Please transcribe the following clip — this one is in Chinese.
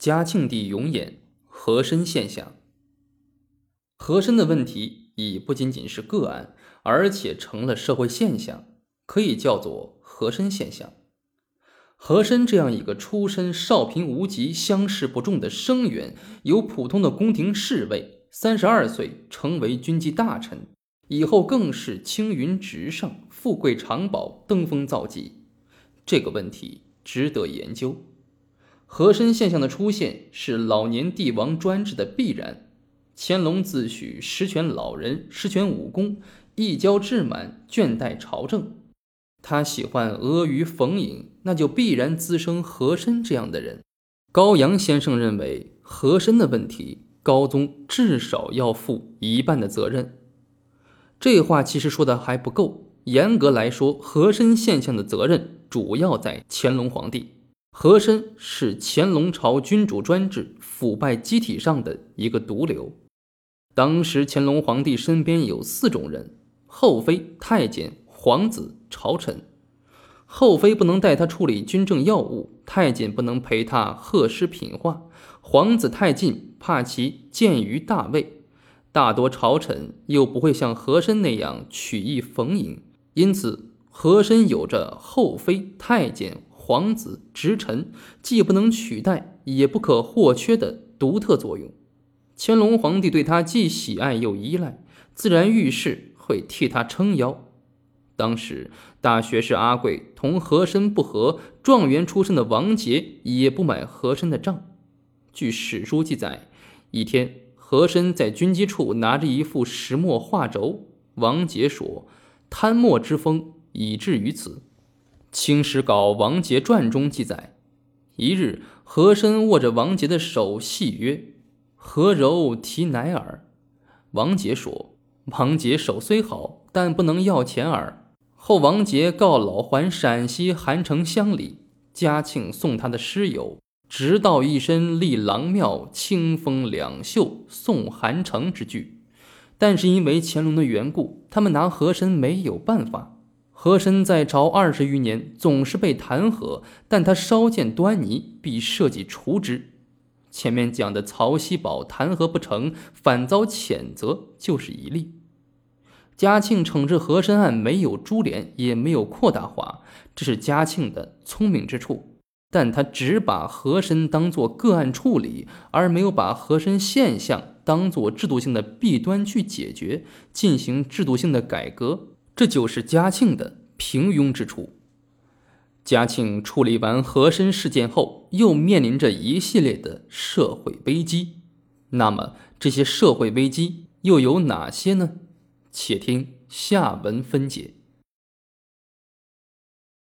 嘉庆帝永琰和珅现象。和珅的问题已不仅仅是个案，而且成了社会现象，可以叫做和珅现象。和珅这样一个出身少贫无疾、乡试不中的生员，由普通的宫廷侍卫，三十二岁成为军机大臣，以后更是青云直上、富贵长保、登峰造极。这个问题值得研究。和珅现象的出现是老年帝王专制的必然。乾隆自诩十全老人，十全武功，一交志满，倦怠朝政。他喜欢阿谀逢迎，那就必然滋生和珅这样的人。高阳先生认为，和珅的问题，高宗至少要负一半的责任。这话其实说的还不够。严格来说，和珅现象的责任主要在乾隆皇帝。和珅是乾隆朝君主专制腐败机体上的一个毒瘤。当时乾隆皇帝身边有四种人：后妃、太监、皇子、朝臣。后妃不能带他处理军政要务，太监不能陪他贺诗品画，皇子太近，怕其见于大位。大多朝臣又不会像和珅那样曲意逢迎，因此和珅有着后妃、太监。皇子直臣既不能取代，也不可或缺的独特作用。乾隆皇帝对他既喜爱又依赖，自然遇事会替他撑腰。当时大学士阿贵同和珅不和，状元出身的王杰也不买和珅的账。据史书记载，一天和珅在军机处拿着一副石墨画轴，王杰说：“贪墨之风已至于此。”《清史稿·王杰传》中记载，一日，和珅握着王杰的手，戏曰：“何柔提乃尔？”王杰说：“王杰手虽好，但不能要钱耳。”后王杰告老还陕西韩城乡里，嘉庆送他的诗有“直道一身立郎庙，清风两袖送韩城”之句。但是因为乾隆的缘故，他们拿和珅没有办法。和珅在朝二十余年，总是被弹劾，但他稍见端倪，必设计除之。前面讲的曹锡宝弹劾不成，反遭谴责，就是一例。嘉庆惩治和珅案没有株连，也没有扩大化，这是嘉庆的聪明之处。但他只把和珅当作个案处理，而没有把和珅现象当作制度性的弊端去解决，进行制度性的改革。这就是嘉庆的平庸之处。嘉庆处理完和珅事件后，又面临着一系列的社会危机。那么，这些社会危机又有哪些呢？且听下文分解。